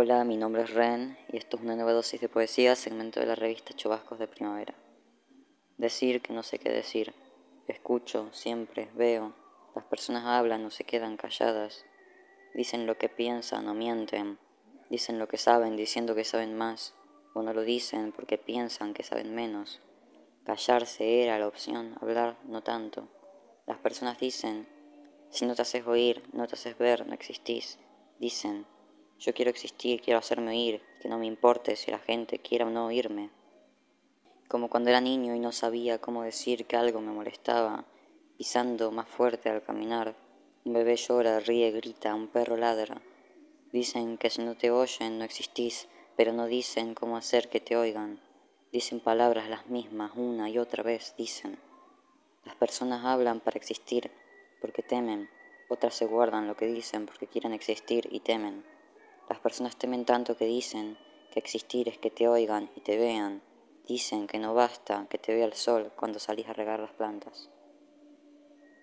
Hola, mi nombre es Ren y esto es una nueva dosis de poesía, segmento de la revista Chubascos de Primavera. Decir que no sé qué decir. Escucho, siempre, veo. Las personas hablan o se quedan calladas. Dicen lo que piensan o mienten. Dicen lo que saben diciendo que saben más. O no lo dicen porque piensan que saben menos. Callarse era la opción, hablar no tanto. Las personas dicen, si no te haces oír, no te haces ver, no existís. Dicen, yo quiero existir, quiero hacerme oír, que no me importe si la gente quiera o no oírme. Como cuando era niño y no sabía cómo decir que algo me molestaba, pisando más fuerte al caminar. Un bebé llora, ríe, grita, un perro ladra. Dicen que si no te oyen no existís, pero no dicen cómo hacer que te oigan. Dicen palabras las mismas una y otra vez, dicen. Las personas hablan para existir, porque temen. Otras se guardan lo que dicen porque quieren existir y temen. Las personas temen tanto que dicen que existir es que te oigan y te vean. Dicen que no basta que te vea el sol cuando salís a regar las plantas.